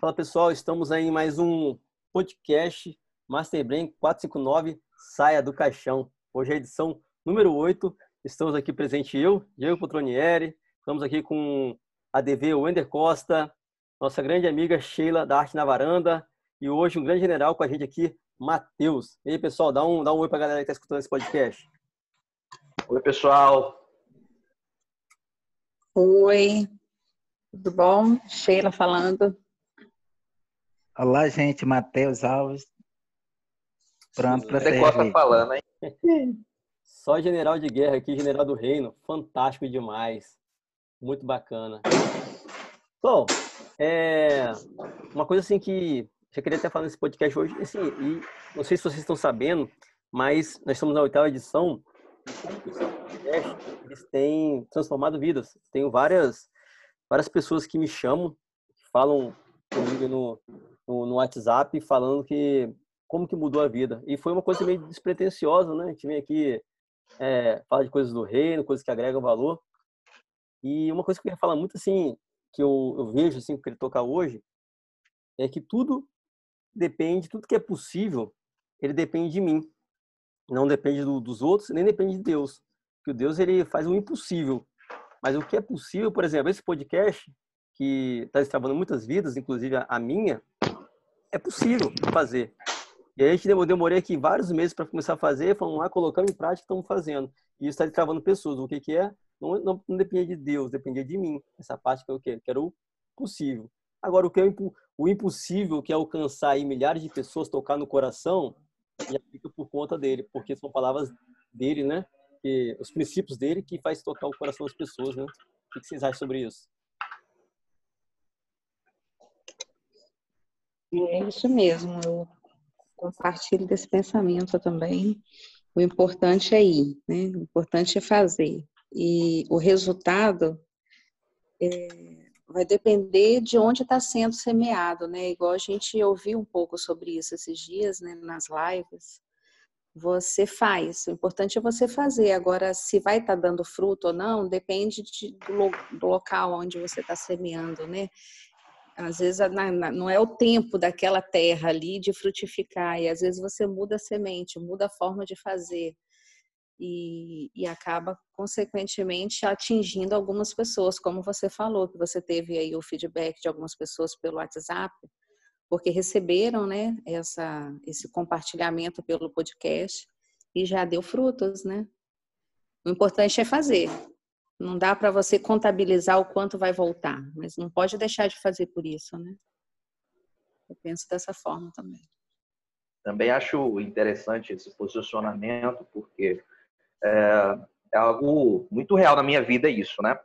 Fala pessoal, estamos aí em mais um podcast Master Brain 459 Saia do Caixão. Hoje é a edição número 8. Estamos aqui presente eu, Diego Potronieri. Estamos aqui com a DV Wender Costa, nossa grande amiga Sheila da Arte na Varanda e hoje um grande general com a gente aqui, Matheus. E aí pessoal, dá um, dá um oi para a galera que está escutando esse podcast. Oi pessoal. Oi, tudo bom? Sheila falando. Olá, gente. Matheus Alves. Pronto para ser. Costa falando, hein? Só general de guerra aqui, general do reino. Fantástico demais. Muito bacana. Bom, é uma coisa assim que eu queria até falar nesse podcast hoje, assim, e não sei se vocês estão sabendo, mas nós estamos na oitava edição. Eles têm transformado vidas. Tenho várias, várias pessoas que me chamam, que falam comigo no, no, no WhatsApp falando que como que mudou a vida. E foi uma coisa meio despretensiosa, né? A gente vem aqui é, falar de coisas do reino, coisas que agregam valor. E uma coisa que eu ia falar muito assim, que eu, eu vejo assim, que ele tocar hoje, é que tudo depende, tudo que é possível, ele depende de mim. Não depende do, dos outros, nem depende de Deus. Porque o Deus ele faz o impossível. Mas o que é possível, por exemplo, esse podcast, que está destravando muitas vidas, inclusive a minha, é possível fazer. E aí a gente demorei aqui vários meses para começar a fazer, fomos lá, colocando em prática, estamos fazendo. E isso está travando pessoas. O que, que é? Não, não, não, dependia de Deus, dependia de mim. Essa parte que eu quero, que era o possível. Agora, o que é o, impossível, que é alcançar aí milhares de pessoas, tocar no coração, já fica por conta dele, porque são palavras dele, né? Os princípios dele que faz tocar o coração das pessoas, né? O que vocês acham sobre isso? É isso mesmo, eu compartilho desse pensamento também. O importante é ir, né? O importante é fazer. E o resultado é, vai depender de onde está sendo semeado, né? Igual a gente ouviu um pouco sobre isso esses dias, né? Nas lives. Você faz, o importante é você fazer. Agora, se vai estar tá dando fruto ou não, depende de, do, do local onde você está semeando, né? Às vezes não é o tempo daquela terra ali de frutificar, e às vezes você muda a semente, muda a forma de fazer. E, e, acaba, consequentemente, atingindo algumas pessoas, como você falou, que você teve aí o feedback de algumas pessoas pelo WhatsApp, porque receberam né, essa, esse compartilhamento pelo podcast e já deu frutos, né? O importante é fazer. Não dá para você contabilizar o quanto vai voltar, mas não pode deixar de fazer por isso, né? Eu penso dessa forma também. Também acho interessante esse posicionamento, porque é, é algo muito real na minha vida isso, né?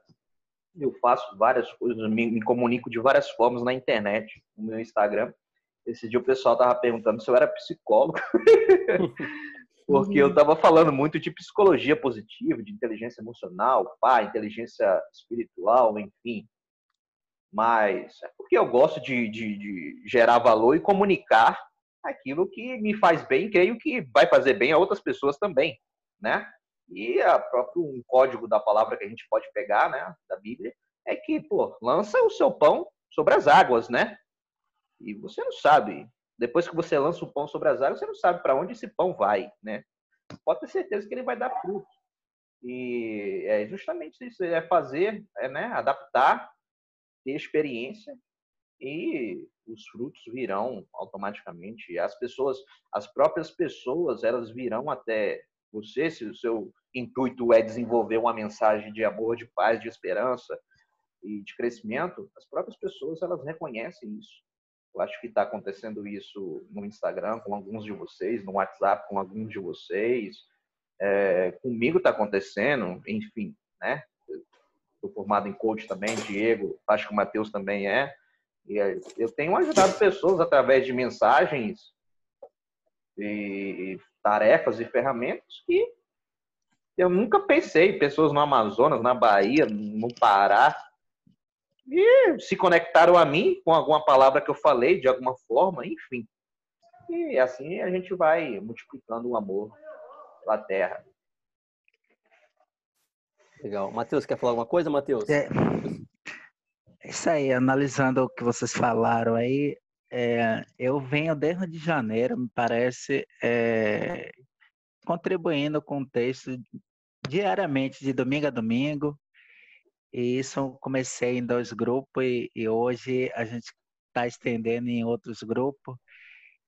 Eu faço várias coisas, me, me comunico de várias formas na internet, no meu Instagram. Esse dia o pessoal tava perguntando se eu era psicólogo. porque eu estava uhum. falando muito de psicologia positiva, de inteligência emocional, pá, inteligência espiritual, enfim. Mas é porque eu gosto de, de, de, gerar valor e comunicar aquilo que me faz bem, creio que vai fazer bem a outras pessoas também, né? E a próprio um código da palavra que a gente pode pegar, né, da Bíblia, é que, pô, lança o seu pão sobre as águas, né? E você não sabe depois que você lança o pão sobre as águas, você não sabe para onde esse pão vai, né? Pode ter certeza que ele vai dar fruto. E é justamente isso, é fazer, é, né, adaptar, ter experiência e os frutos virão automaticamente. As pessoas, as próprias pessoas, elas virão até você, se o seu intuito é desenvolver uma mensagem de amor, de paz, de esperança e de crescimento, as próprias pessoas elas reconhecem isso. Eu acho que está acontecendo isso no Instagram com alguns de vocês, no WhatsApp com alguns de vocês. É, comigo está acontecendo, enfim, né? Estou formado em coach também, Diego, acho que o Matheus também é. E eu tenho ajudado pessoas através de mensagens e tarefas e ferramentas que eu nunca pensei. Pessoas no Amazonas, na Bahia, no Pará, e se conectaram a mim com alguma palavra que eu falei, de alguma forma, enfim. E assim a gente vai multiplicando o amor pela terra. Legal. Matheus, quer falar alguma coisa, Matheus? É, Isso aí, analisando o que vocês falaram aí, é, eu venho desde de janeiro, me parece, é, contribuindo com o texto diariamente, de domingo a domingo. E isso comecei em dois grupos e, e hoje a gente está estendendo em outros grupos.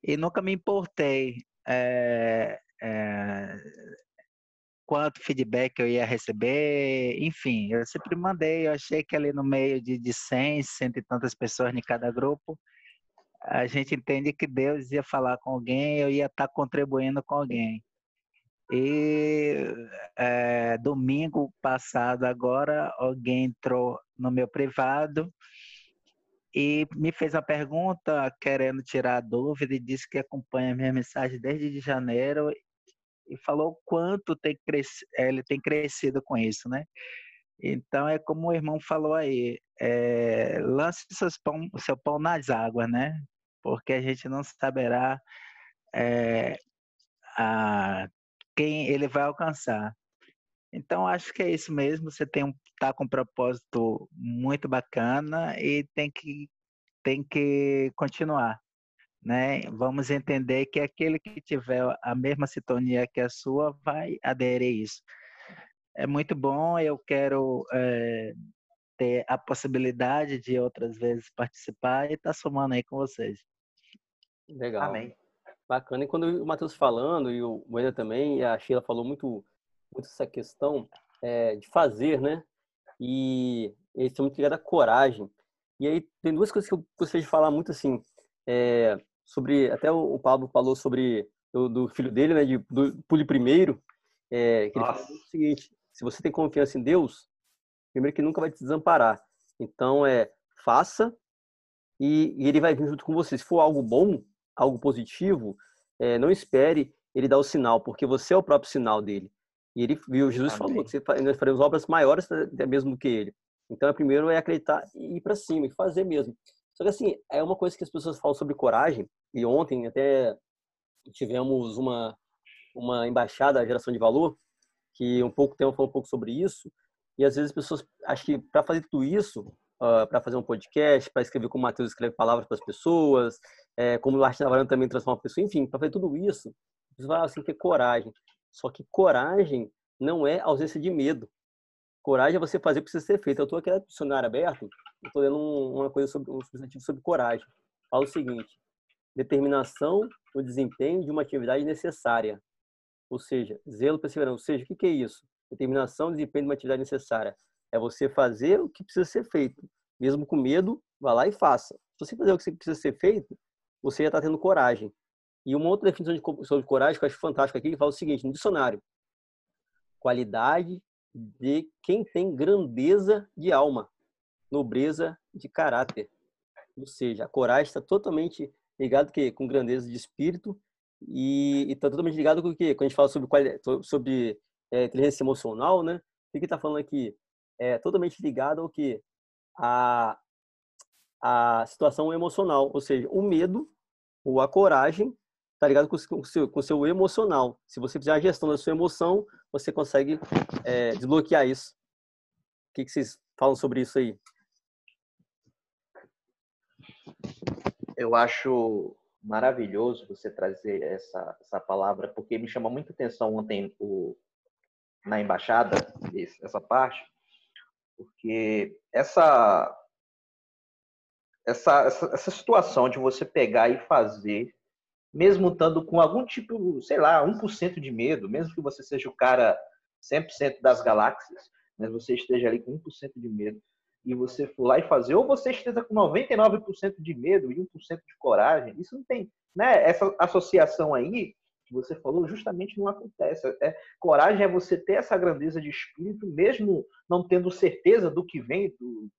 E nunca me importei é, é, quanto feedback eu ia receber, enfim, eu sempre mandei, eu achei que ali no meio de, de 100, cento e tantas pessoas em cada grupo, a gente entende que Deus ia falar com alguém, eu ia estar tá contribuindo com alguém. E é, domingo passado, agora, alguém entrou no meu privado e me fez uma pergunta querendo tirar a dúvida e disse que acompanha minha mensagem desde janeiro e falou quanto tem ele tem crescido com isso, né? Então é como o irmão falou aí, é, lance pão, seu pão nas águas, né? Porque a gente não saberá é, a, quem ele vai alcançar. Então acho que é isso mesmo. Você tem um tá com um propósito muito bacana e tem que tem que continuar né? Vamos entender que aquele que tiver a mesma sintonia que a sua vai aderir a isso. É muito bom, eu quero é, ter a possibilidade de outras vezes participar e estar tá somando aí com vocês. Legal. Amém. Bacana. E quando o Matheus falando, e o Moeda também, e a Sheila falou muito, muito essa questão é, de fazer, né? E eles estão muito ligados à coragem. E aí tem duas coisas que eu gostaria de falar muito assim. É, sobre até o Pablo falou sobre do, do filho dele, né, de, do pule primeiro, é, que ele falou o seguinte: se você tem confiança em Deus, primeiro que nunca vai te desamparar. Então é faça e, e ele vai vir junto com você. Se for algo bom, algo positivo, é, não espere ele dar o sinal, porque você é o próprio sinal dele. E ele viu, Jesus Amém. falou que nós faremos obras maiores até mesmo do que ele. Então, é primeiro é acreditar e ir para cima e fazer mesmo. Só que assim, é uma coisa que as pessoas falam sobre coragem, e ontem até tivemos uma, uma embaixada da geração de valor, que um pouco tempo falou um pouco sobre isso, e às vezes as pessoas acham que para fazer tudo isso, uh, ah, para fazer um podcast, para escrever como o Matheus escreve palavras para as pessoas, é, como o Arte Navarano também transforma a pessoa, enfim, para fazer tudo isso, você vai assim, ter coragem. Só que coragem não é ausência de medo. Coragem é você fazer o que precisa ser feito. Eu estou aqui no dicionário aberto, estou lendo uma coisa sobre um substantivo sobre coragem. Fala o seguinte: determinação no desempenho de uma atividade necessária. Ou seja, zelo, perseverança. Ou seja, o que é isso? Determinação, desempenho de uma atividade necessária. É você fazer o que precisa ser feito. Mesmo com medo, vá lá e faça. Se você fazer o que precisa ser feito, você já está tendo coragem. E uma outra definição de, sobre coragem que eu acho fantástica aqui, que fala o seguinte, no dicionário. Qualidade de quem tem grandeza de alma, nobreza de caráter. Ou seja, a coragem está totalmente ligado que com grandeza de espírito e está totalmente ligado com o que quando a gente fala sobre sobre é, inteligência emocional, né? O que está falando aqui é totalmente ligado ao que a a situação emocional, ou seja, o medo ou a coragem tá ligado com seu, com seu emocional. Se você fizer a gestão da sua emoção, você consegue é, desbloquear isso. O que, que vocês falam sobre isso aí? Eu acho maravilhoso você trazer essa, essa palavra, porque me chamou muita atenção ontem o, na embaixada, essa parte, porque essa, essa, essa, essa situação de você pegar e fazer mesmo estando com algum tipo, sei lá, 1% de medo, mesmo que você seja o cara 100% das galáxias, mas você esteja ali com 1% de medo, e você for lá e fazer, ou você esteja com 99% de medo e 1% de coragem, isso não tem, né? Essa associação aí que você falou justamente não acontece. É, coragem é você ter essa grandeza de espírito, mesmo não tendo certeza do que vem, do,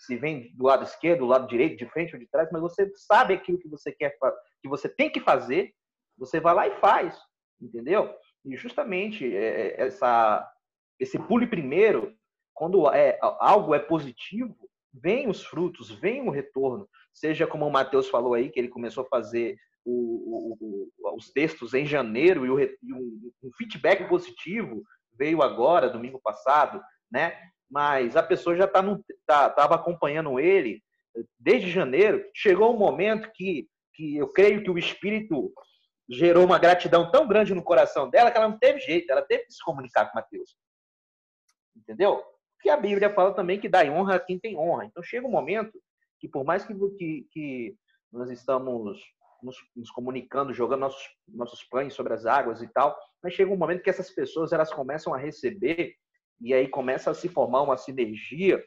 se vem do lado esquerdo, do lado direito, de frente ou de trás, mas você sabe aquilo que você quer, que você tem que fazer, você vai lá e faz, entendeu? E justamente é, é, essa, esse pule primeiro, quando é, algo é positivo, vem os frutos, vem o retorno. Seja como o Matheus falou aí, que ele começou a fazer o, o, o, os textos em janeiro e, e um, um feedback positivo veio agora, domingo passado, né? Mas a pessoa já tá estava tá, acompanhando ele desde janeiro. Chegou um momento que, que eu creio que o Espírito gerou uma gratidão tão grande no coração dela que ela não teve jeito, ela teve que se comunicar com Mateus. Entendeu? Porque a Bíblia fala também que dá honra a quem tem honra. Então chega um momento que, por mais que, que, que nós estamos nos, nos, comunicando, jogando nossos, nossos pães sobre as águas e tal, mas chega um momento que essas pessoas elas começam a receber e aí começa a se formar uma sinergia.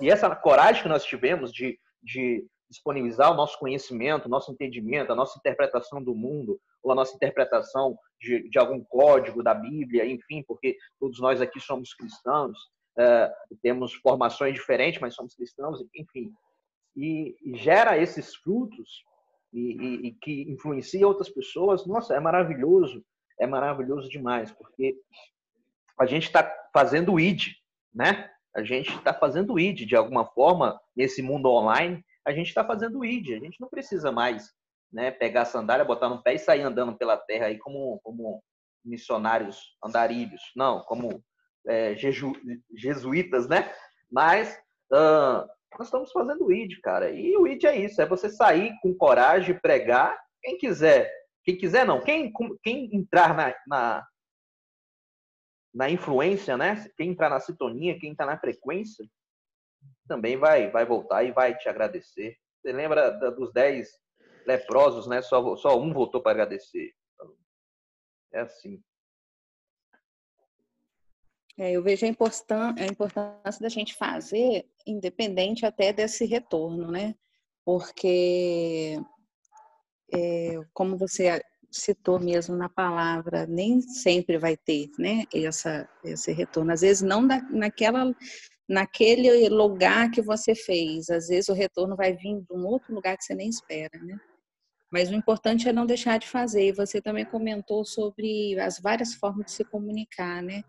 E essa coragem que nós tivemos de, de disponibilizar o nosso conhecimento, o nosso entendimento, a nossa interpretação do mundo, ou a nossa interpretação de, de algum código da Bíblia, enfim, porque todos nós aqui somos cristãos, é, temos formações diferentes, mas somos cristãos, enfim. E, e gera esses frutos e, e, e que influencia outras pessoas, nossa, é maravilhoso, é maravilhoso demais, porque a gente está fazendo ID, né? A gente está fazendo ID de alguma forma nesse mundo online. A gente está fazendo ID. A gente não precisa mais, né? Pegar a sandália, botar no pé e sair andando pela terra aí como, como missionários andarilhos. Não, como é, jeju, jesuítas, né? Mas uh, nós estamos fazendo o ID, cara. E o ID é isso, é você sair com coragem, pregar. Quem quiser, quem quiser não, quem, quem entrar na, na, na influência, né? Quem entrar na sintonia, quem está na frequência, também vai, vai voltar e vai te agradecer. Você lembra dos dez leprosos, né? Só, só um voltou para agradecer. É assim. É, eu vejo a importância, a importância da gente fazer, independente até desse retorno, né? Porque, é, como você citou mesmo na palavra, nem sempre vai ter, né? Essa, esse retorno. Às vezes não na, naquela, naquele lugar que você fez. Às vezes o retorno vai vir de um outro lugar que você nem espera, né? Mas o importante é não deixar de fazer. E você também comentou sobre as várias formas de se comunicar, né?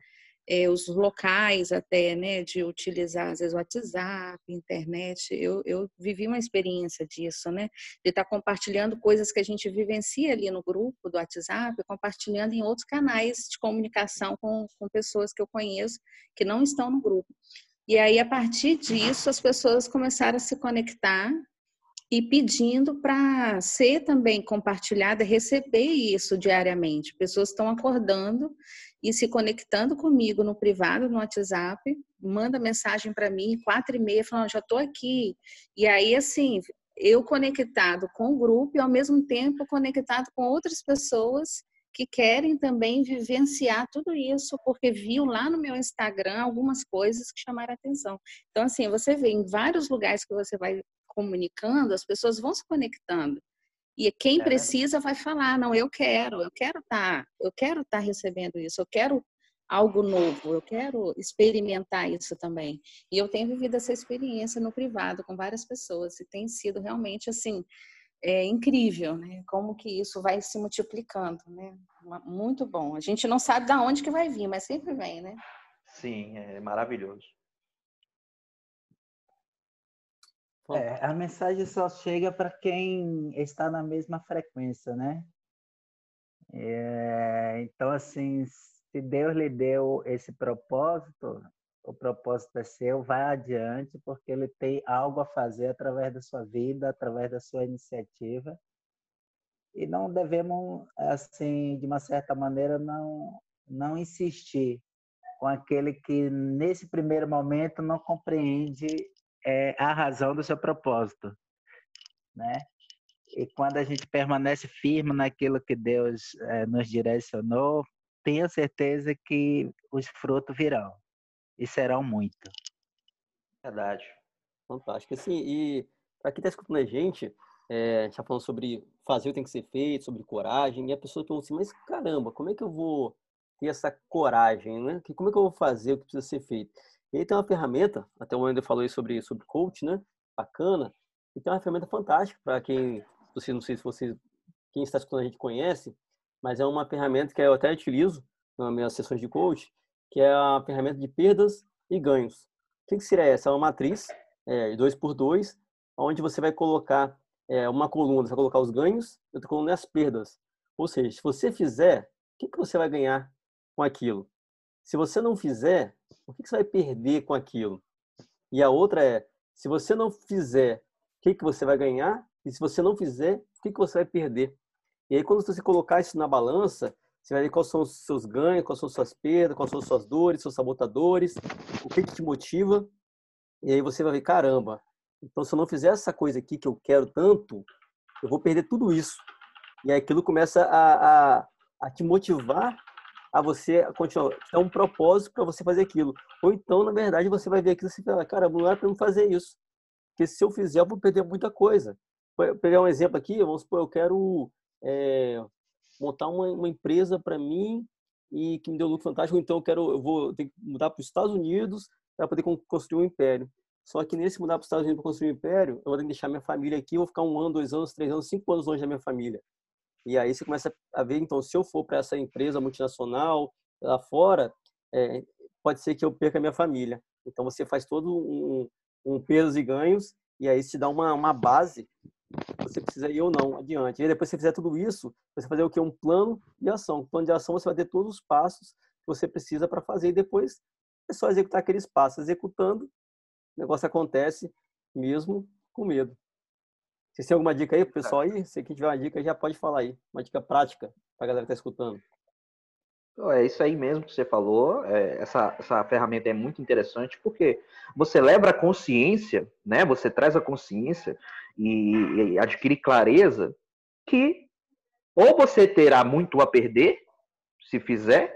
É, os locais até, né, de utilizar às vezes WhatsApp, internet. Eu, eu vivi uma experiência disso, né, de estar compartilhando coisas que a gente vivencia ali no grupo do WhatsApp, compartilhando em outros canais de comunicação com, com pessoas que eu conheço que não estão no grupo. E aí, a partir disso, as pessoas começaram a se conectar e pedindo para ser também compartilhada, receber isso diariamente. Pessoas estão acordando e se conectando comigo no privado, no WhatsApp, manda mensagem para mim, quatro e meia, falando, já estou aqui. E aí, assim, eu conectado com o grupo e, ao mesmo tempo, conectado com outras pessoas que querem também vivenciar tudo isso, porque viu lá no meu Instagram algumas coisas que chamaram atenção. Então, assim, você vê em vários lugares que você vai comunicando, as pessoas vão se conectando. E quem é. precisa vai falar, não, eu quero, eu quero estar, tá, eu quero estar tá recebendo isso, eu quero algo novo, eu quero experimentar isso também. E eu tenho vivido essa experiência no privado com várias pessoas e tem sido realmente assim é incrível, né? Como que isso vai se multiplicando, né? Muito bom. A gente não sabe de onde que vai vir, mas sempre vem, né? Sim, é maravilhoso. É, a mensagem só chega para quem está na mesma frequência, né? É, então, assim, se Deus lhe deu esse propósito, o propósito é seu, vai adiante, porque Ele tem algo a fazer através da sua vida, através da sua iniciativa. E não devemos, assim, de uma certa maneira, não, não insistir com aquele que, nesse primeiro momento, não compreende é a razão do seu propósito, né? E quando a gente permanece firme naquilo que Deus é, nos direcionou, tenha certeza que os frutos virão e serão muito. Verdade. Fantástico. Assim, e para quem está escutando a gente, é, está falando sobre fazer o que tem que ser feito, sobre coragem, e a pessoa pergunta assim, mas caramba, como é que eu vou ter essa coragem, né? Como é que eu vou fazer o que precisa ser feito? E aí tem uma ferramenta, até o Wender falou aí sobre, sobre coach, né? Bacana. E tem uma ferramenta fantástica para quem, você, não sei se você, quem está escutando a gente conhece, mas é uma ferramenta que eu até utilizo nas minhas sessões de coach, que é a ferramenta de perdas e ganhos. O que, seria essa? É uma matriz é, dois por dois, onde você vai colocar é, uma coluna, você vai colocar os ganhos outra coluna é as perdas. Ou seja, se você fizer, o que, que você vai ganhar com aquilo? Se você não fizer, o que, você vai perder com aquilo? E a outra é, se você não fizer, o que, que você vai ganhar? E se você não fizer, o que, que você vai perder? E aí, quando você colocar isso na balança, você vai ver quais são os seus ganhos, quais são as suas perdas, quais são as suas dores, seus sabotadores, o que, que te motiva. E aí você vai ver, caramba, então se eu não fizer essa coisa aqui que eu quero tanto, eu vou perder tudo isso. E aí aquilo começa a, a, a te motivar a você continuar. É um propósito para você fazer aquilo. Ou então, na verdade, você vai ver aquilo e fala, caramba, não é para eu fazer isso. Porque se eu fizer, eu vou perder muita coisa. Vou pegar um exemplo aqui, vamos supor, eu quero é, montar uma, uma empresa para mim e que me deu lucro fantástico, então eu quero, eu vou ter que mudar para os Estados Unidos para poder construir um império. Só que nesse mudar para os Estados Unidos para construir um império, eu vou ter que deixar minha família aqui, vou ficar um ano, dois anos, três anos, cinco anos longe da minha família. E aí você começa a ver, então, se eu for para essa empresa multinacional lá fora, é, pode ser que eu perca a minha família. Então você faz todo um, um pesos e ganhos e aí se dá uma, uma base você precisa ir ou não adiante. E depois que você fizer tudo isso, você fazer o que? Um plano de ação. Um plano de ação você vai ter todos os passos que você precisa para fazer e depois é só executar aqueles passos. Executando, o negócio acontece mesmo com medo. Você tem alguma dica aí pro pessoal aí? Se quem tiver uma dica já pode falar aí. Uma dica prática para a galera que está escutando. É isso aí mesmo que você falou. É, essa, essa ferramenta é muito interessante porque você leva a consciência, né? Você traz a consciência e, e adquire clareza que ou você terá muito a perder se fizer,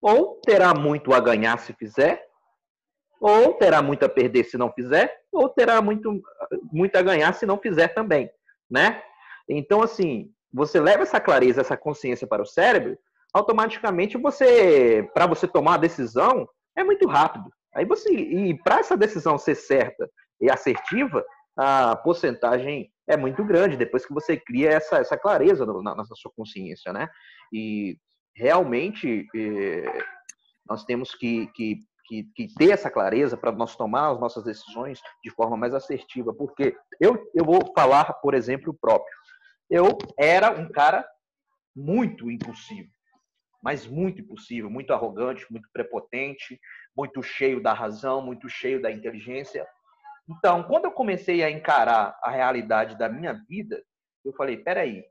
ou terá muito a ganhar se fizer, ou terá muito a perder se não fizer, ou terá muito, muito a ganhar se não fizer também, né? Então, assim, você leva essa clareza, essa consciência para o cérebro, automaticamente você, para você tomar a decisão, é muito rápido. Aí você, e para essa decisão ser certa e assertiva, a porcentagem é muito grande depois que você cria essa, essa clareza na, na sua consciência, né? E realmente eh, nós temos que, que, que, que, ter essa clareza para nós tomar as nossas decisões de forma mais assertiva, porque eu, eu vou falar, por exemplo, próprio. Eu era um cara muito impulsivo, mas muito impossível, muito arrogante, muito prepotente, muito cheio da razão, muito cheio da inteligência. Então, quando eu comecei a encarar a realidade da minha vida, eu falei, peraí.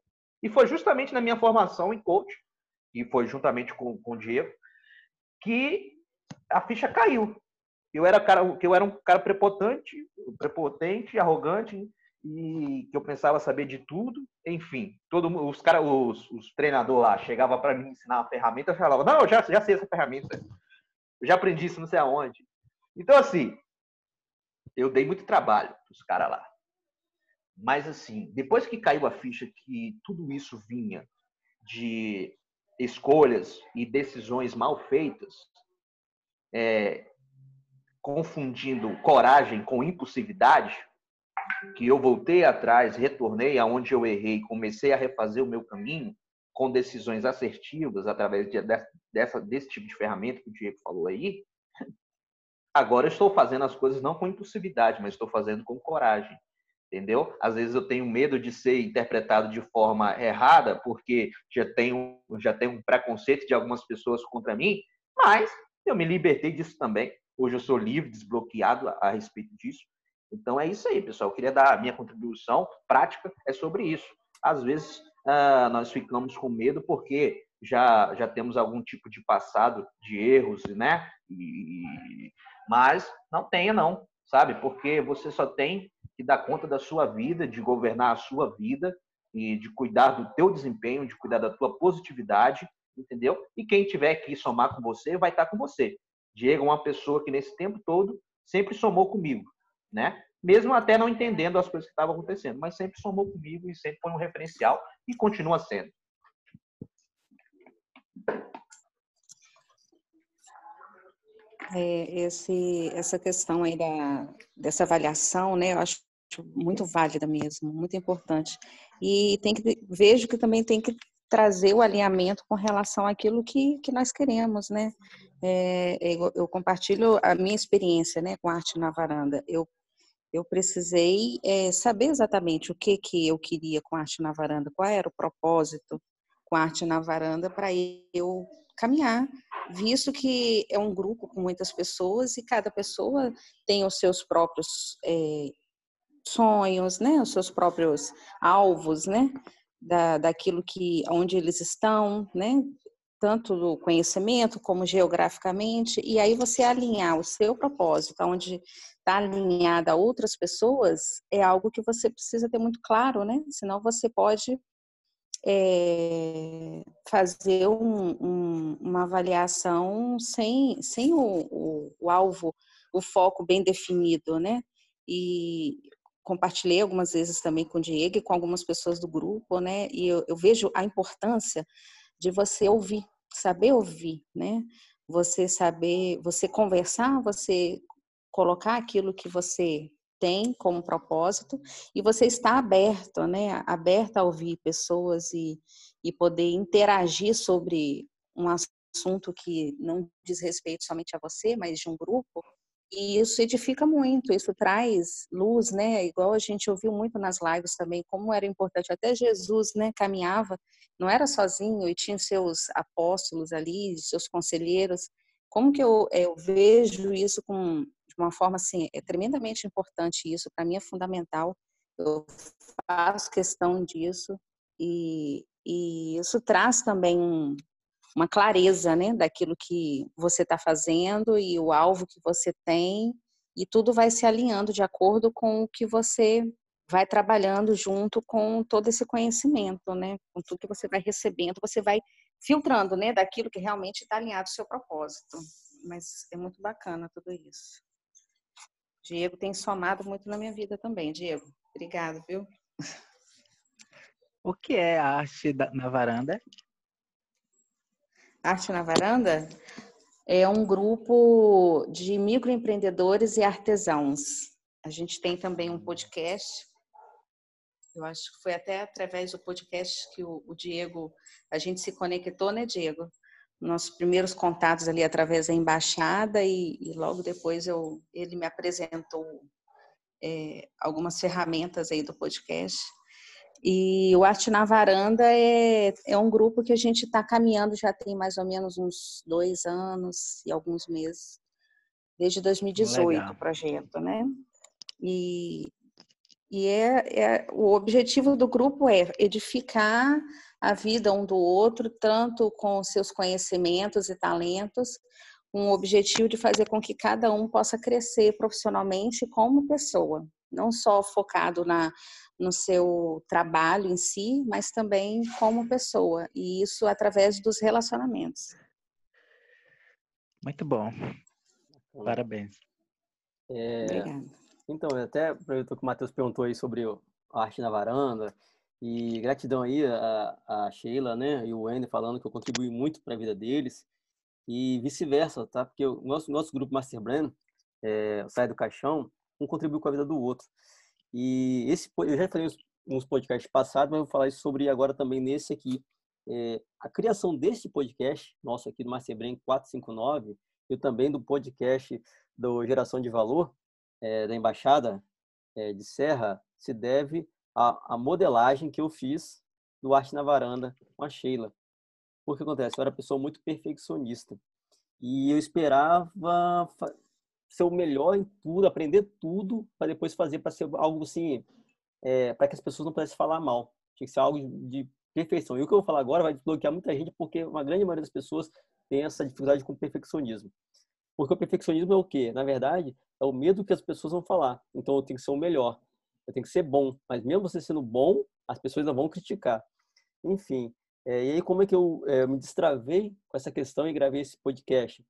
E foi justamente na minha formação em coach, e foi juntamente com, com o Diego, que a ficha caiu. Eu era, cara, que eu era um cara prepotente, prepotente, arrogante, e que eu pensava saber de tudo, enfim, todo os cara, os, os treinadores lá chegava para mim ensinar uma ferramenta, eu falava: "Não, eu já, já sei essa ferramenta. Eu já aprendi isso não sei aonde". Então assim, eu dei muito trabalho pros caras lá. Mas assim, depois que caiu a ficha que tudo isso vinha de escolhas e decisões mal feitas, é, confundindo coragem com impulsividade, que eu voltei atrás, retornei aonde eu errei, comecei a refazer o meu caminho com decisões assertivas através de, dessa, desse tipo de ferramenta que o Diego falou aí, agora eu estou fazendo as coisas não com impulsividade, mas estou fazendo com coragem, entendeu? Às vezes eu tenho medo de ser interpretado de forma errada, porque já tenho, já tenho um preconceito de algumas pessoas contra mim, mas eu me libertei disso também. Hoje eu sou livre, desbloqueado a, a respeito disso. Então é isso aí, pessoal. Eu queria dar a minha contribuição prática é sobre isso. Às vezes uh, nós ficamos com medo porque já já temos algum tipo de passado de erros, né? E, mas não tenha não, sabe? Porque você só tem que dar conta da sua vida, de governar a sua vida e de cuidar do teu desempenho, de cuidar da tua positividade, entendeu? E quem tiver que somar com você vai estar com você. Diego é uma pessoa que nesse tempo todo sempre somou comigo né? Mesmo até não entendendo as coisas que estavam acontecendo, mas sempre somou comigo e sempre foi um referencial e continua sendo. É, esse, essa questão aí da, dessa avaliação, né, eu acho muito válida mesmo, muito importante. E tem que vejo que também tem que trazer o alinhamento com relação àquilo que, que nós queremos, né? É, eu, eu, compartilho a minha experiência, né, com arte na varanda. Eu eu precisei é, saber exatamente o que, que eu queria com arte na varanda, qual era o propósito com arte na varanda para eu caminhar visto que é um grupo com muitas pessoas e cada pessoa tem os seus próprios é, sonhos, né, os seus próprios alvos, né, da, daquilo que onde eles estão, né, tanto do conhecimento como geograficamente, e aí você alinhar o seu propósito, onde está alinhada a outras pessoas, é algo que você precisa ter muito claro, né? Senão você pode é, fazer um, um, uma avaliação sem, sem o, o, o, alvo, o foco bem definido, né? E compartilhei algumas vezes também com o Diego e com algumas pessoas do grupo, né? E eu, eu vejo a importância de você ouvir, saber ouvir, né? Você saber, você conversar, você colocar aquilo que você tem como propósito e você está aberto, né? Aberto a ouvir pessoas e, e poder interagir sobre um assunto que não diz respeito somente a você, mas de um grupo, e isso edifica muito, isso traz luz, né? Igual a gente ouviu muito nas lives também, como era importante. Até Jesus, né, caminhava, não era sozinho e tinha seus apóstolos ali, seus conselheiros. Como que eu, eu vejo isso com, de uma forma assim, é tremendamente importante isso, para mim é fundamental. Eu faço questão disso e, e isso traz também um, uma clareza, né, daquilo que você está fazendo e o alvo que você tem, e tudo vai se alinhando de acordo com o que você vai trabalhando junto com todo esse conhecimento, né, com tudo que você vai recebendo, você vai filtrando, né, daquilo que realmente está alinhado ao seu propósito. Mas é muito bacana tudo isso. Diego tem somado muito na minha vida também, Diego. Obrigado, viu? O que é a arte na varanda? Arte na Varanda é um grupo de microempreendedores e artesãos. A gente tem também um podcast. Eu acho que foi até através do podcast que o, Diego, a gente se conectou, né, Diego? Nossos primeiros contatos ali através da embaixada e, e logo depois eu, ele me apresentou é, algumas ferramentas aí do podcast. E o Arte na Varanda é, é um grupo que a gente está caminhando já tem mais ou menos uns dois anos e alguns meses, desde 2018 Legal. o projeto, né? E, e é, é, o objetivo do grupo é edificar a vida um do outro, tanto com seus conhecimentos e talentos, um objetivo de fazer com que cada um possa crescer profissionalmente como pessoa, não só focado na, no seu trabalho em si, mas também como pessoa, e isso através dos relacionamentos. Muito bom. Parabéns. É, Obrigada. Então, até aproveitou que o Matheus perguntou aí sobre a arte na varanda, e gratidão aí a, a Sheila, né, e o Wender falando que eu contribuí muito para a vida deles, e vice-versa, tá? Porque o nosso, nosso grupo Master Brand, é, Sai do Caixão, um contribui com a vida do outro. E esse, eu já falei nos podcasts passados, mas vou falar sobre agora também nesse aqui. É, a criação desse podcast, nosso aqui do Marcebrem 459, e também do podcast do Geração de Valor, é, da Embaixada é, de Serra, se deve à, à, modelagem que eu fiz do Arte na Varanda com a Sheila. Porque acontece, eu era uma pessoa muito perfeccionista. E eu esperava ser o melhor em tudo, aprender tudo, para depois fazer para ser algo assim, é, para que as pessoas não pudessem falar mal. Tinha que ser algo de perfeição. E o que eu vou falar agora vai desbloquear muita gente, porque uma grande maioria das pessoas tem essa dificuldade com o perfeccionismo. Porque o perfeccionismo é o quê? Na verdade, é o medo que as pessoas vão falar. Então, eu tenho que ser o melhor. Eu tenho que ser bom. Mas mesmo você sendo bom, as pessoas não vão criticar. Enfim. É, e aí, como é que eu é, me destravei com essa questão e gravei esse podcast?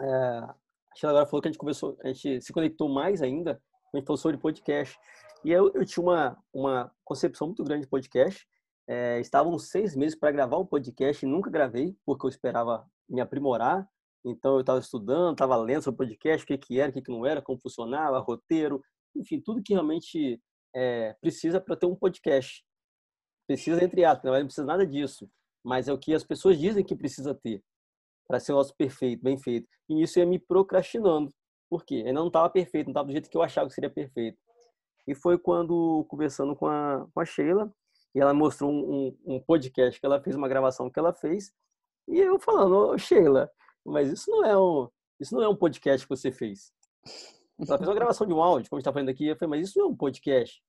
É, a Sheila agora falou que a gente começou, a gente se conectou mais ainda, a gente falou sobre podcast. E eu, eu tinha uma, uma concepção muito grande de podcast. É, estavam seis meses para gravar um podcast e nunca gravei, porque eu esperava me aprimorar. Então eu estava estudando, estava lendo sobre podcast, o que, que era, o que, que não era, como funcionava, roteiro, enfim, tudo que realmente é, precisa para ter um podcast. Precisa, entre aspas, não precisa nada disso, mas é o que as pessoas dizem que precisa ter para ser o nosso perfeito, bem feito. E isso ia me procrastinando. Por quê? Ainda não estava perfeito, não estava do jeito que eu achava que seria perfeito. E foi quando, conversando com a, com a Sheila, e ela mostrou um, um, um, podcast que ela fez, uma gravação que ela fez, e eu falando, oh, Sheila, mas isso não é um, isso não é um podcast que você fez. Ela fez uma gravação de um áudio, como está falando aqui. Eu falei, mas isso não é um podcast.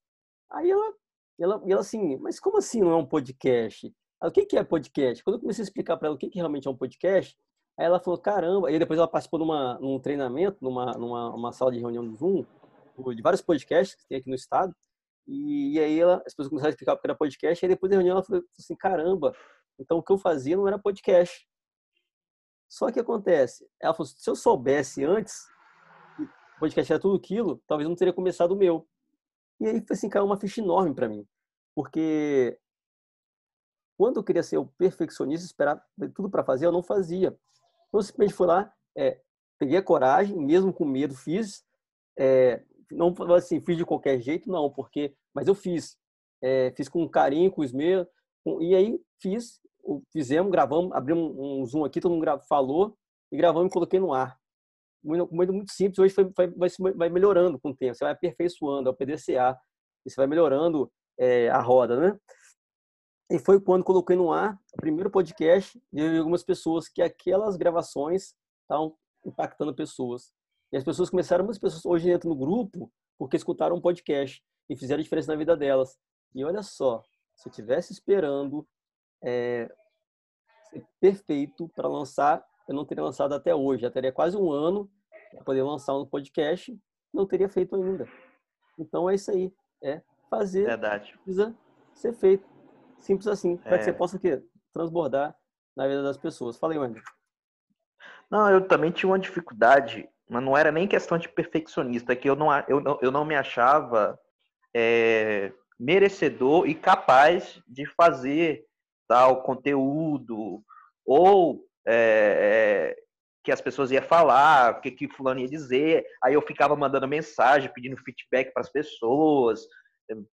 Aí ela, ela, ela assim, mas como assim não é um podcast? Aí, o que, que é podcast? Quando eu comecei a explicar para ela o que, que realmente é um podcast, aí ela falou, caramba. E depois ela participou numa, num treinamento, numa, numa uma sala de reunião do Zoom, de vários podcasts que tem aqui no estado. E, e aí ela, as pessoas começaram a explicar o que era podcast. E depois da reunião ela falou assim, caramba, então o que eu fazia não era podcast. Só que acontece, ela falou, se eu soubesse antes, podcast era tudo aquilo, talvez não teria começado o meu. E aí foi assim, caiu uma ficha enorme para mim. Porque quando eu queria ser o perfeccionista, esperar tudo para fazer, eu não fazia. Então, simplesmente fui lá, é, peguei a coragem, mesmo com medo, fiz. É, não assim, fiz de qualquer jeito, não, porque, mas eu fiz. É, fiz com carinho, com esmero, com, e aí fiz, fizemos, gravamos, abrimos um zoom aqui, todo mundo falou, e gravamos e coloquei no ar muito, muito simples, hoje foi, vai, vai melhorando com o tempo, você vai aperfeiçoando, é o PDCA, e você vai melhorando é, a roda, né? E foi quando coloquei no ar o primeiro podcast de algumas pessoas que aquelas gravações estavam impactando pessoas. E as pessoas começaram, muitas pessoas hoje entram no grupo porque escutaram um podcast e fizeram diferença na vida delas. E olha só, se eu tivesse esperando é, ser perfeito para lançar eu não teria lançado até hoje. Já teria quase um ano para poder lançar um podcast, não teria feito ainda. Então é isso aí. É fazer. Verdade. Precisa ser feito. Simples assim. Para é. que você possa quê? transbordar na vida das pessoas. Fala aí, Wendy. Não, eu também tinha uma dificuldade, mas não era nem questão de perfeccionista, é que eu não, eu não, eu não me achava é, merecedor e capaz de fazer tal conteúdo ou é, é, que as pessoas iam falar, o que, que fulano ia dizer. Aí eu ficava mandando mensagem, pedindo feedback para as pessoas,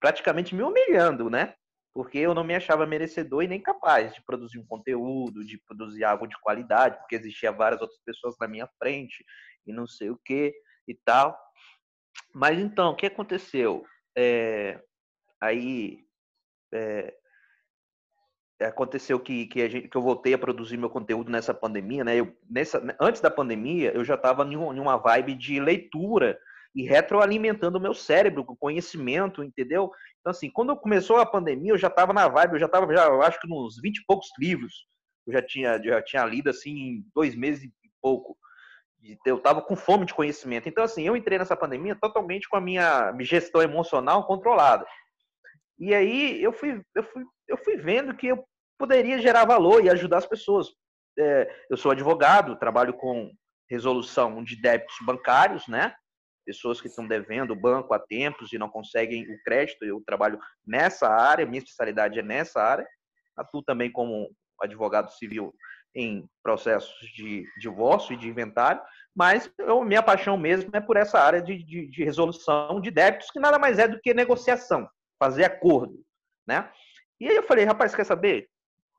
praticamente me humilhando, né? Porque eu não me achava merecedor e nem capaz de produzir um conteúdo, de produzir algo de qualidade, porque existia várias outras pessoas na minha frente e não sei o que e tal. Mas então, o que aconteceu? É, aí é, aconteceu que, que, gente, que, eu voltei a produzir meu conteúdo nessa pandemia, né? Eu, nessa, antes da pandemia, eu já estava em, em uma vibe de leitura e retroalimentando o meu cérebro com conhecimento, entendeu? Então, assim, quando começou a pandemia, eu já estava na vibe, eu já estava, já, eu acho que nos 20 e poucos livros, eu já tinha, já tinha lido, assim, em dois meses e pouco. Eu estava com fome de conhecimento. Então, assim, eu entrei nessa pandemia totalmente com a minha gestão emocional controlada. E aí eu fui, eu fui, eu fui vendo que eu poderia gerar valor e ajudar as pessoas. É, eu sou advogado, trabalho com resolução de débitos bancários, né? Pessoas que estão devendo o banco há tempos e não conseguem o crédito. Eu trabalho nessa área, minha especialidade é nessa área. Atuo também como advogado civil em processos de divórcio e de inventário, mas eu, minha paixão mesmo é por essa área de, de, de resolução de débitos, que nada mais é do que negociação, fazer acordo, né? E aí eu falei, rapaz, quer saber?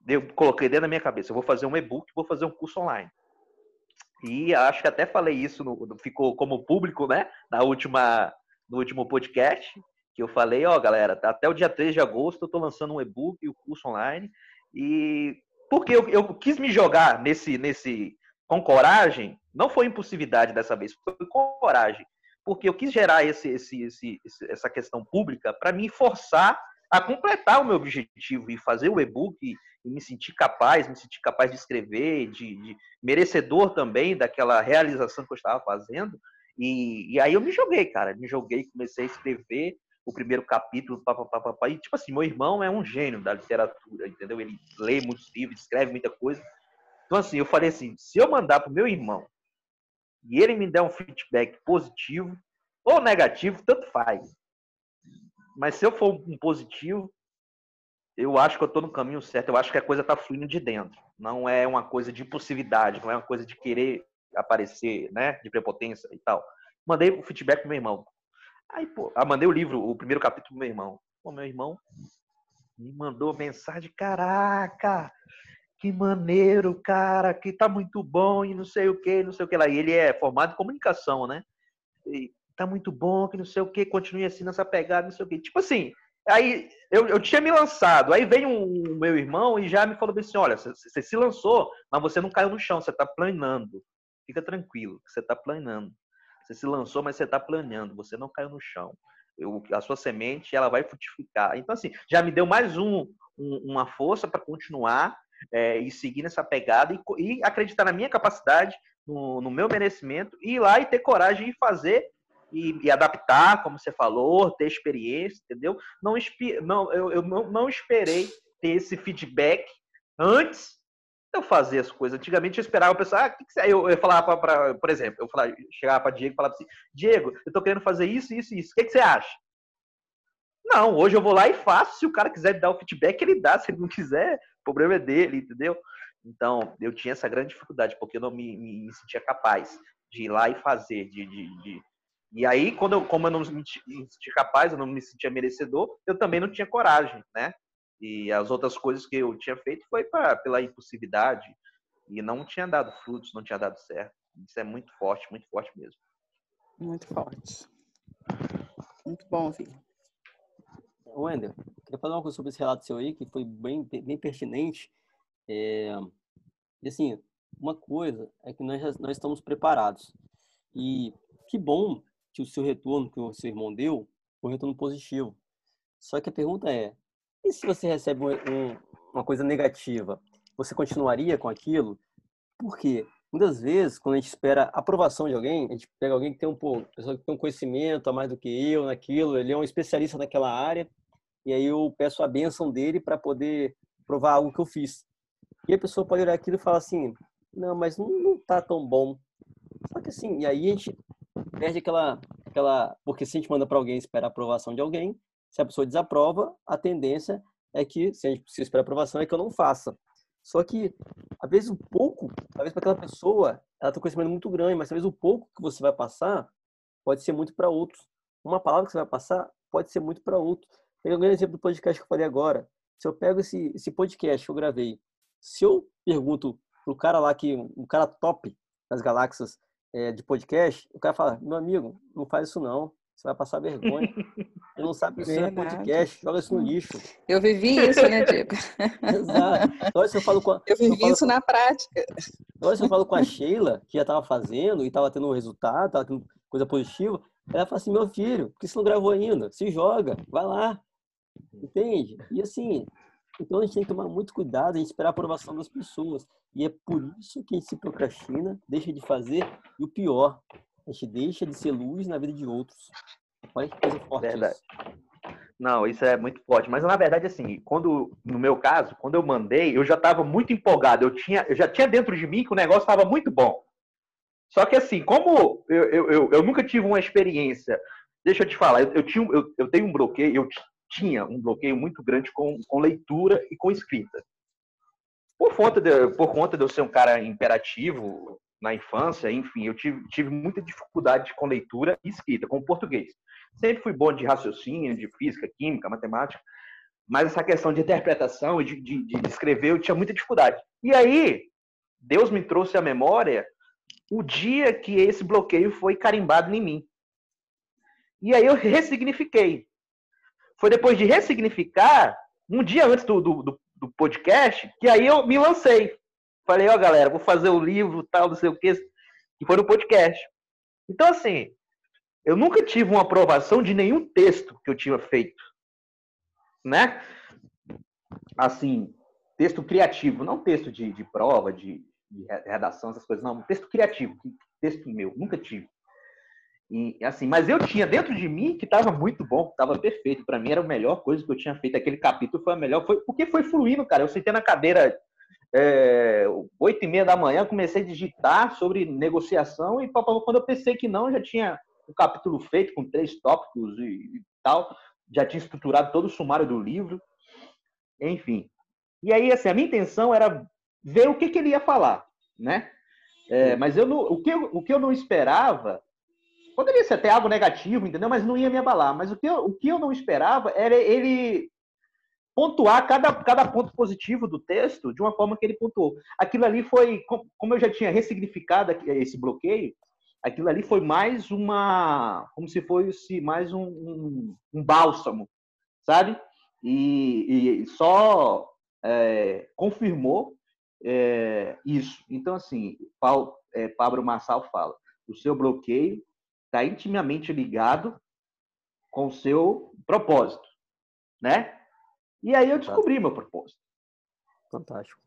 eu coloquei dentro da minha cabeça, eu vou fazer um e-book, vou fazer um curso online. E acho que até falei isso, no, ficou como público, né? Na última, no último podcast, que eu falei, ó, galera, até o dia 3 de agosto eu tô lançando um e-book e o curso online. E porque eu, eu quis me jogar nesse, nesse, com coragem, não foi impulsividade dessa vez, foi com coragem. Porque eu quis gerar esse, esse, esse essa questão pública para me forçar a completar o meu objetivo e fazer o e-book e, me sentir capaz, me sentir capaz de escrever, de, de, merecedor também daquela realização que eu estava fazendo. E, e, aí eu me joguei, cara, me joguei, comecei a escrever o primeiro capítulo, papapá, e tipo assim, meu irmão é um gênio da literatura, entendeu? Ele lê muitos livros, escreve muita coisa. Então assim, eu falei assim, se eu mandar pro meu irmão e ele me der um feedback positivo ou negativo, tanto faz. Mas se eu for um positivo, eu acho que eu estou no caminho certo. Eu acho que a coisa está fluindo de dentro. Não é uma coisa de impulsividade, não é uma coisa de querer aparecer, né? De prepotência e tal. Mandei o feedback pro meu irmão. Aí, pô, ah, mandei o livro, o primeiro capítulo pro meu irmão. Pô, meu irmão me mandou mensagem, caraca, que maneiro, cara, que tá muito bom e não sei o que, não sei o que lá. E ele é formado em comunicação, né? E tá muito bom, que não sei o que, continue assim nessa pegada, não sei o que. Tipo assim, Aí eu, eu tinha me lançado, aí veio um, um meu irmão e já me falou assim: olha, você, se lançou, mas você não caiu no chão, você está planando. Fica tranquilo, você está planando. Você se lançou, mas você está planeando, você não caiu no chão. Eu, a sua semente ela vai frutificar. Então, assim, já me deu mais um, um uma força para continuar é, e seguir nessa pegada e, e, acreditar na minha capacidade, no, no, meu merecimento, e ir lá e ter coragem de fazer e, e adaptar, como você falou, ter experiência, entendeu? Não, não, eu, eu não, não esperei ter esse feedback antes eu fazer as coisas. Antigamente eu esperava o pessoal, ah, que que eu, eu falava para, por exemplo, eu falava, chegava para Diego e falava assim, Diego, eu tô querendo fazer isso, isso, isso. O que, que você acha? Não, hoje eu vou lá e faço. Se o cara quiser dar o feedback, ele dá. Se ele não quiser, o problema é dele, entendeu? Então, eu tinha essa grande dificuldade, porque eu não me, me, me sentia capaz de ir lá e fazer. De, de, de... E aí, quando eu, como eu não me sentia capaz, eu não me sentia merecedor, eu também não tinha coragem, né? E as outras coisas que eu tinha feito foi pra, pela impulsividade e não tinha dado frutos, não tinha dado certo. Isso é muito forte, muito forte mesmo. Muito forte. Muito bom ouvir. Wender, queria falar uma coisa sobre esse relato seu aí, que foi bem, bem pertinente. É, e assim, uma coisa é que nós, nós estamos preparados. E que bom que o seu retorno que o seu irmão deu foi um retorno positivo. Só que a pergunta é, e se você recebe um, uma coisa negativa, você continuaria com aquilo? Porque muitas vezes, quando a gente espera aprovação de alguém, a gente pega alguém que tem um pouco, pessoa que tem um conhecimento a mais do que eu naquilo, ele é um especialista naquela área, e aí eu peço a benção dele para poder provar algo que eu fiz. E a pessoa pode olhar aquilo e falar assim: não, mas não, não tá tão bom. Só que assim, e aí a gente perde aquela, aquela. Porque se a gente manda para alguém esperar a aprovação de alguém, se a pessoa desaprova, a tendência é que, se a gente precisa esperar aprovação, é que eu não faça. Só que, às vezes, o pouco, talvez para aquela pessoa, ela tem um conhecimento muito grande, mas talvez o pouco que você vai passar pode ser muito para outros. Uma palavra que você vai passar pode ser muito para outros. Pegar um exemplo do podcast que eu falei agora. Se eu pego esse, esse podcast que eu gravei, se eu pergunto pro cara lá que um cara top das galáxias é, de podcast, o cara fala: meu amigo, não faz isso não. Você vai passar vergonha. Você não sabe isso é podcast, joga isso no lixo. Eu vivi isso, né, Diego? Exato. Olha, se eu falo com a, eu vivi eu isso com, na prática. Olha, se eu falo com a Sheila, que já estava fazendo e estava tendo um resultado, estava tendo coisa positiva, ela fala assim, meu filho, por que você não gravou ainda? Se joga, vai lá. Entende? E assim, então a gente tem que tomar muito cuidado em esperar a aprovação das pessoas. E é por isso que a gente se procrastina, deixa de fazer, e o pior, a gente deixa de ser luz na vida de outros. Olha que coisa forte verdade. Isso. Não, isso é muito forte. Mas na verdade, assim, quando no meu caso, quando eu mandei, eu já estava muito empolgado. Eu tinha, eu já tinha dentro de mim que o negócio estava muito bom. Só que assim, como eu, eu, eu, eu, nunca tive uma experiência, deixa eu te falar, eu, eu tinha, eu, eu tenho um bloqueio, eu tinha um bloqueio muito grande com, com leitura e com escrita. Por conta, de, por conta de eu ser um cara imperativo, na infância, enfim, eu tive, tive muita dificuldade com leitura e escrita, com português. Sempre fui bom de raciocínio, de física, química, matemática, mas essa questão de interpretação e de, de, de escrever eu tinha muita dificuldade. E aí, Deus me trouxe à memória o dia que esse bloqueio foi carimbado em mim. E aí eu ressignifiquei. Foi depois de ressignificar, um dia antes do, do, do podcast, que aí eu me lancei. Falei, ó, oh, galera, vou fazer o livro, tal, não sei o quê, que foi no podcast. Então, assim, eu nunca tive uma aprovação de nenhum texto que eu tinha feito, né? Assim, texto criativo, não texto de, de prova, de, de redação, essas coisas, não, texto criativo, texto meu, nunca tive. E assim, mas eu tinha dentro de mim que estava muito bom, estava perfeito. Para mim era a melhor coisa que eu tinha feito. Aquele capítulo foi a melhor, foi porque foi fluindo, cara. Eu sentei na cadeira é, oito e meia da manhã, comecei a digitar sobre negociação e quando eu pensei que não, já tinha um capítulo feito com três tópicos e, e tal, já tinha estruturado todo o sumário do livro, enfim. E aí, assim, a minha intenção era ver o que, que ele ia falar, né? É, mas eu não, o, que eu, o que eu não esperava, poderia ser até algo negativo, entendeu? Mas não ia me abalar. Mas o que eu, o que eu não esperava era ele pontuar cada, cada ponto positivo do texto de uma forma que ele pontuou. Aquilo ali foi, como eu já tinha ressignificado esse bloqueio, aquilo ali foi mais uma, como se fosse mais um, um, um bálsamo sabe? E, e só é, confirmou é, isso. Então, assim, Paulo, é, Pablo Marçal fala, o seu bloqueio está intimamente ligado com o seu propósito, né? E aí eu descobri meu propósito. Fantástico.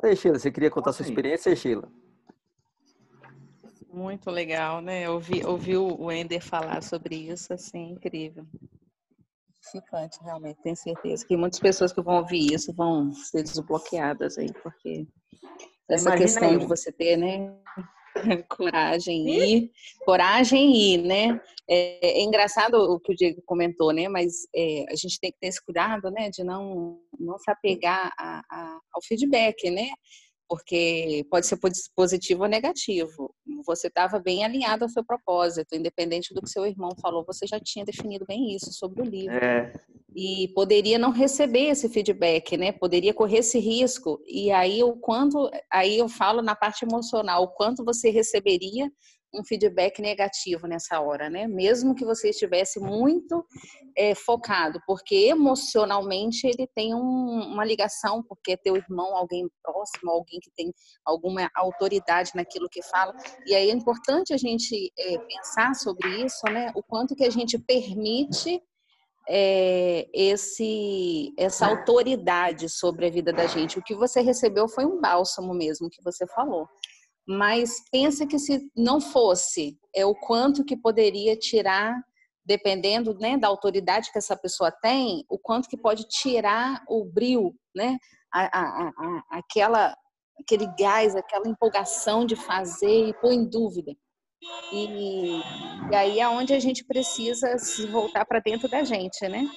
Aí, Sheila, você queria contar sua experiência, Sheila? Muito legal, né? Ouvir, ouvir o Ender falar sobre isso, assim, incrível. Gratificante, realmente, tenho certeza que muitas pessoas que vão ouvir isso vão ser desbloqueadas aí, porque essa Imagina questão aí. de você ter, né, coragem e coragem e, né? É, é, engraçado o que o Diego comentou, né? Mas é, a gente tem que ter esse cuidado, né? De não não se apegar a, a, ao feedback, né? porque pode ser positivo ou negativo. Você estava bem alinhado ao seu propósito, independente do que seu irmão falou, você já tinha definido bem isso sobre o livro. É. E poderia não receber esse feedback, né? Poderia correr esse risco. E aí o quanto, aí eu falo na parte emocional, o quanto você receberia um feedback negativo nessa hora, né? Mesmo que você estivesse muito é, focado, porque emocionalmente ele tem um, uma ligação, porque é teu irmão, alguém próximo, alguém que tem alguma autoridade naquilo que fala. E aí é importante a gente é, pensar sobre isso, né? O quanto que a gente permite é, esse essa autoridade sobre a vida da gente. O que você recebeu foi um bálsamo mesmo, que você falou mas pensa que se não fosse, é o quanto que poderia tirar, dependendo né, da autoridade que essa pessoa tem, o quanto que pode tirar o brilho, né? A, a, a, aquela, aquele gás, aquela empolgação de fazer e pôr em dúvida. E, e aí é onde a gente precisa se voltar para dentro da gente, né?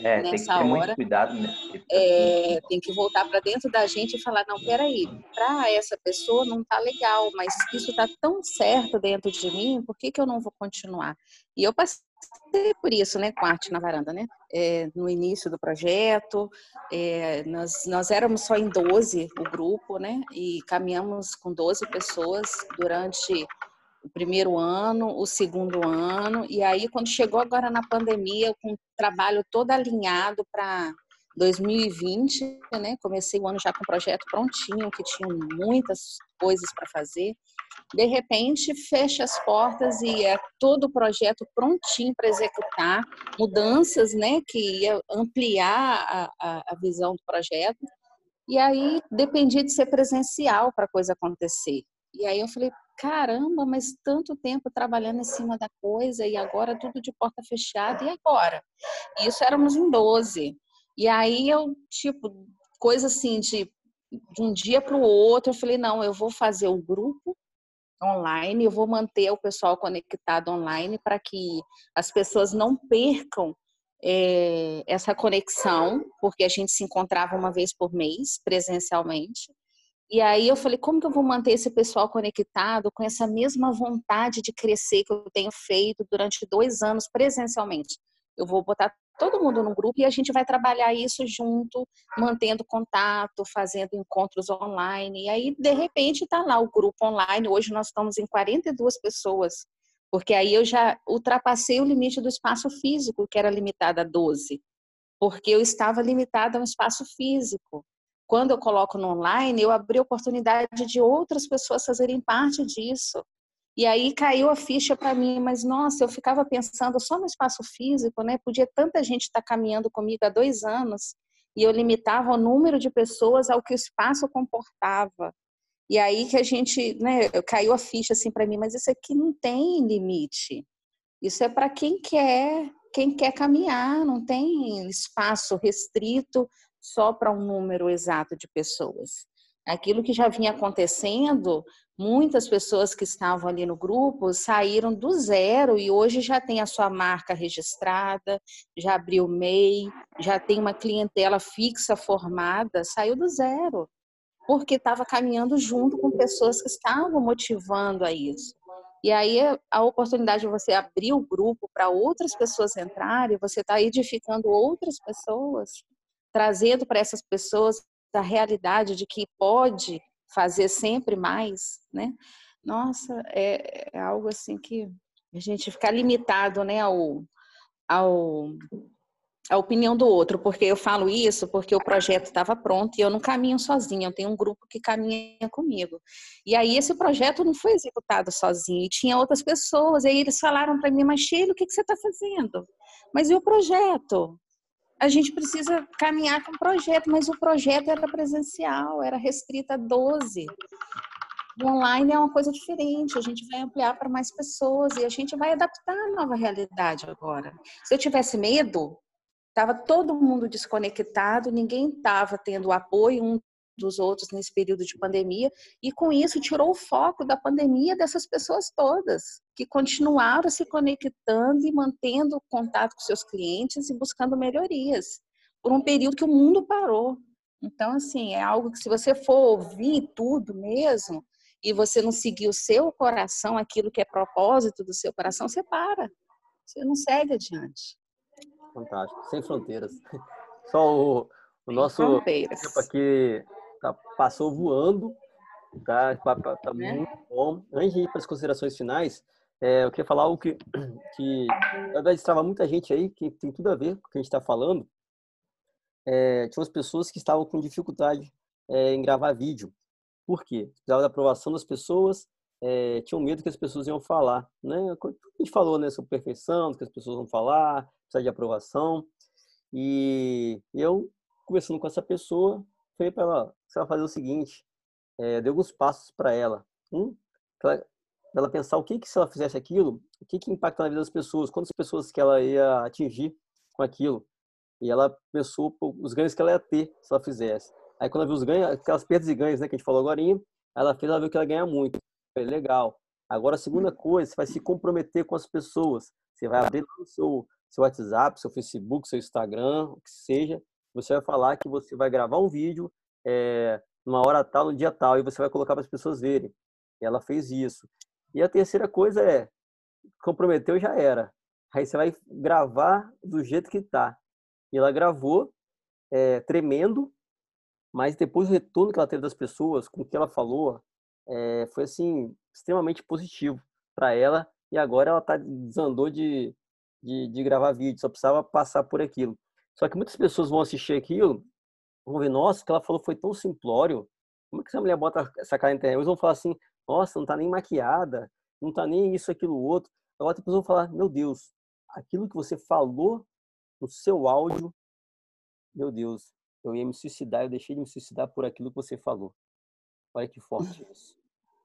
É, nessa tem que ter hora, muito cuidado, né? É, tem que voltar para dentro da gente e falar, não, peraí, para essa pessoa não tá legal, mas isso tá tão certo dentro de mim, por que, que eu não vou continuar? E eu passei por isso, né, com arte na varanda, né? É, no início do projeto, é, nós, nós éramos só em 12 o grupo, né? E caminhamos com 12 pessoas durante o primeiro ano, o segundo ano, e aí quando chegou agora na pandemia, com o trabalho todo alinhado para 2020, né? Comecei o ano já com o projeto prontinho, que tinha muitas coisas para fazer. De repente, fecha as portas e é todo o projeto prontinho para executar, mudanças, né? Que ia ampliar a, a, a visão do projeto. E aí dependia de ser presencial para a coisa acontecer. E aí eu falei, caramba, mas tanto tempo trabalhando em cima da coisa e agora tudo de porta fechada, e agora? Isso éramos em 12. E aí eu, tipo, coisa assim de, de um dia para o outro, eu falei, não, eu vou fazer o grupo online, eu vou manter o pessoal conectado online para que as pessoas não percam é, essa conexão, porque a gente se encontrava uma vez por mês presencialmente. E aí eu falei, como que eu vou manter esse pessoal conectado com essa mesma vontade de crescer que eu tenho feito durante dois anos presencialmente? Eu vou botar todo mundo no grupo e a gente vai trabalhar isso junto, mantendo contato, fazendo encontros online. E aí, de repente, está lá o grupo online. Hoje nós estamos em 42 pessoas, porque aí eu já ultrapassei o limite do espaço físico, que era limitado a 12, porque eu estava limitada a um espaço físico quando eu coloco no online, eu abri a oportunidade de outras pessoas fazerem parte disso. E aí caiu a ficha para mim, mas nossa, eu ficava pensando só no espaço físico, né? Podia tanta gente estar tá caminhando comigo há dois anos e eu limitava o número de pessoas ao que o espaço comportava. E aí que a gente, né, caiu a ficha assim para mim, mas isso aqui não tem limite. Isso é para quem quer, quem quer caminhar, não tem espaço restrito só para um número exato de pessoas. Aquilo que já vinha acontecendo, muitas pessoas que estavam ali no grupo saíram do zero e hoje já tem a sua marca registrada, já abriu MEI, já tem uma clientela fixa formada, saiu do zero, porque estava caminhando junto com pessoas que estavam motivando a isso. E aí a oportunidade de você abrir o grupo para outras pessoas entrarem, você está edificando outras pessoas, trazendo para essas pessoas a realidade de que pode fazer sempre mais, né? Nossa, é, é algo assim que a gente ficar limitado, né, ao, ao a opinião do outro, porque eu falo isso porque o projeto estava pronto e eu não caminho sozinha, eu tenho um grupo que caminha comigo. E aí esse projeto não foi executado sozinho, e tinha outras pessoas, e aí eles falaram para mim, mas Sheila, o que, que você está fazendo? Mas e o projeto? A gente precisa caminhar com o projeto, mas o projeto era presencial, era restrita a 12. O online é uma coisa diferente, a gente vai ampliar para mais pessoas e a gente vai adaptar a nova realidade agora. Se eu tivesse medo, Estava todo mundo desconectado, ninguém estava tendo apoio um dos outros nesse período de pandemia, e com isso tirou o foco da pandemia dessas pessoas todas, que continuaram se conectando e mantendo contato com seus clientes e buscando melhorias, por um período que o mundo parou. Então, assim, é algo que se você for ouvir tudo mesmo, e você não seguir o seu coração, aquilo que é propósito do seu coração, você para. Você não segue adiante. Fantástico. Sem fronteiras. Só o, o nosso tempo aqui tá, passou voando. Tá, tá, tá, tá é. muito bom. Antes de ir para as considerações finais, é, eu queria falar algo que, que na verdade, destrava muita gente aí, que tem tudo a ver com o que a gente está falando. É, tinha umas pessoas que estavam com dificuldade é, em gravar vídeo. Por quê? Precisava da aprovação das pessoas, é, tinham medo que as pessoas iam falar. Né? A gente falou né, sobre perfeição, que as pessoas vão falar, precisa de aprovação. E eu, conversando com essa pessoa, falei para ela, fazer o seguinte, é, dei alguns passos para ela. Um, para ela pensar o que, que se ela fizesse aquilo, o que, que impacta na vida das pessoas, quantas pessoas que ela ia atingir com aquilo. E ela pensou os ganhos que ela ia ter se ela fizesse. Aí quando ela viu os ganhos, aquelas perdas e ganhos né, que a gente falou agora, ela fez, ela viu que ela ganha muito. Falei, legal. Agora a segunda coisa, você vai se comprometer com as pessoas. Você vai abrir o seu, seu WhatsApp, seu Facebook, seu Instagram, o que seja, você vai falar que você vai gravar um vídeo é, numa hora tal, no dia tal, e você vai colocar para as pessoas verem. E ela fez isso. E a terceira coisa é, comprometeu já era. Aí você vai gravar do jeito que tá. E ela gravou, é, tremendo, mas depois o retorno que ela teve das pessoas, com o que ela falou, é, foi assim extremamente positivo para ela. E agora ela tá desandou de de, de gravar vídeo, só precisava passar por aquilo. Só que muitas pessoas vão assistir aquilo, vão ver, nossa, o que ela falou foi tão simplório. Como é que essa mulher bota essa cara na internet? Eles vão falar assim, nossa, não tá nem maquiada, não tá nem isso, aquilo, outro. Agora depois vão falar, meu Deus, aquilo que você falou no seu áudio, meu Deus, eu ia me suicidar, eu deixei de me suicidar por aquilo que você falou. Olha que forte isso.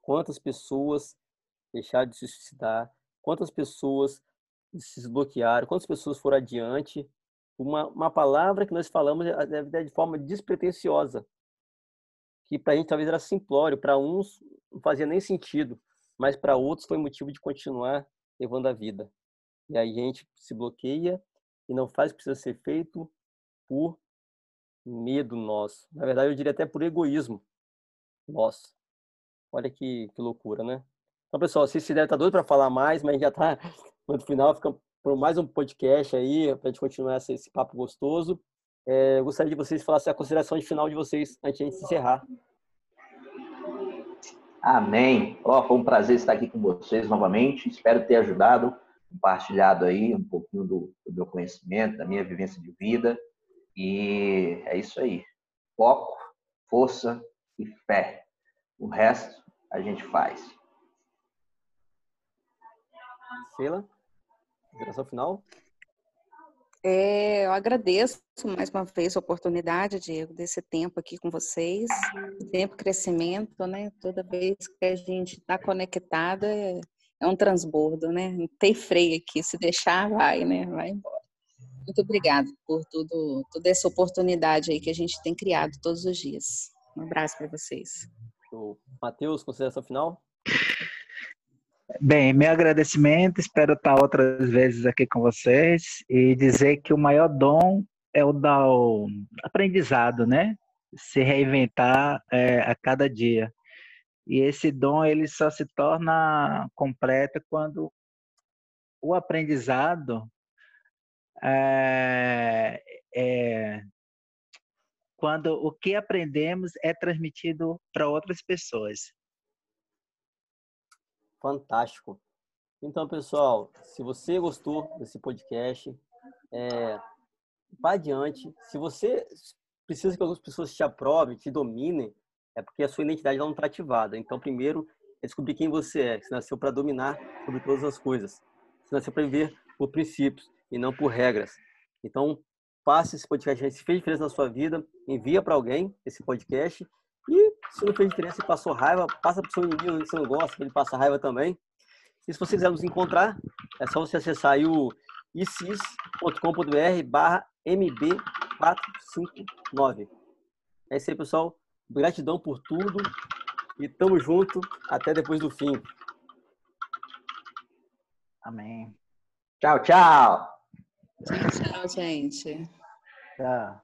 Quantas pessoas deixaram de se suicidar? Quantas pessoas se desbloquearam, quantas pessoas foram adiante. Uma, uma palavra que nós falamos de forma despretensiosa, que para a gente talvez era simplório, para uns não fazia nem sentido, mas para outros foi motivo de continuar levando a vida. E aí a gente se bloqueia e não faz o que precisa ser feito por medo nosso. Na verdade, eu diria até por egoísmo nosso. Olha que, que loucura, né? Então, pessoal, se deve estar doido para falar mais, mas já está no final, fica por mais um podcast aí, para a gente continuar esse, esse papo gostoso. É, eu gostaria de vocês falassem a consideração de final de vocês antes de a gente encerrar. Amém. Oh, foi um prazer estar aqui com vocês novamente. Espero ter ajudado, compartilhado aí um pouquinho do, do meu conhecimento, da minha vivência de vida. E é isso aí. Foco, força e fé. O resto a gente faz. Sheila? Consideração final? É, eu agradeço mais uma vez a oportunidade, Diego, desse tempo aqui com vocês. Tempo crescimento, né? Toda vez que a gente está conectada é, é, um transbordo, né? Não tem freio aqui, se deixar vai, né? Vai embora. Muito obrigada por tudo, toda essa oportunidade aí que a gente tem criado todos os dias. Um abraço para vocês. Matheus, consideração final? Bem, meu agradecimento, espero estar outras vezes aqui com vocês e dizer que o maior dom é o da aprendizado, né? Se reinventar é, a cada dia. E esse dom ele só se torna completo quando o aprendizado é, é, quando o que aprendemos é transmitido para outras pessoas. Fantástico. Então, pessoal, se você gostou desse podcast, é, vá adiante. Se você precisa que algumas pessoas te aprovem, te dominem, é porque a sua identidade não está ativada. Então, primeiro, é descobrir quem você é. Você nasceu para dominar sobre todas as coisas. Você nasceu para viver por princípios e não por regras. Então, passe esse podcast. Se fez diferença na sua vida, envia para alguém esse podcast. E se não fez diferença e passou raiva, passa para o seu inimigo que você não gosta, que ele passa raiva também. E se você quiser nos encontrar, é só você acessar aí o icis.com.br barra mb459. É isso aí, pessoal. Gratidão por tudo e tamo junto até depois do fim. Amém. Tchau, tchau. Tchau, tchau, gente. Tchau.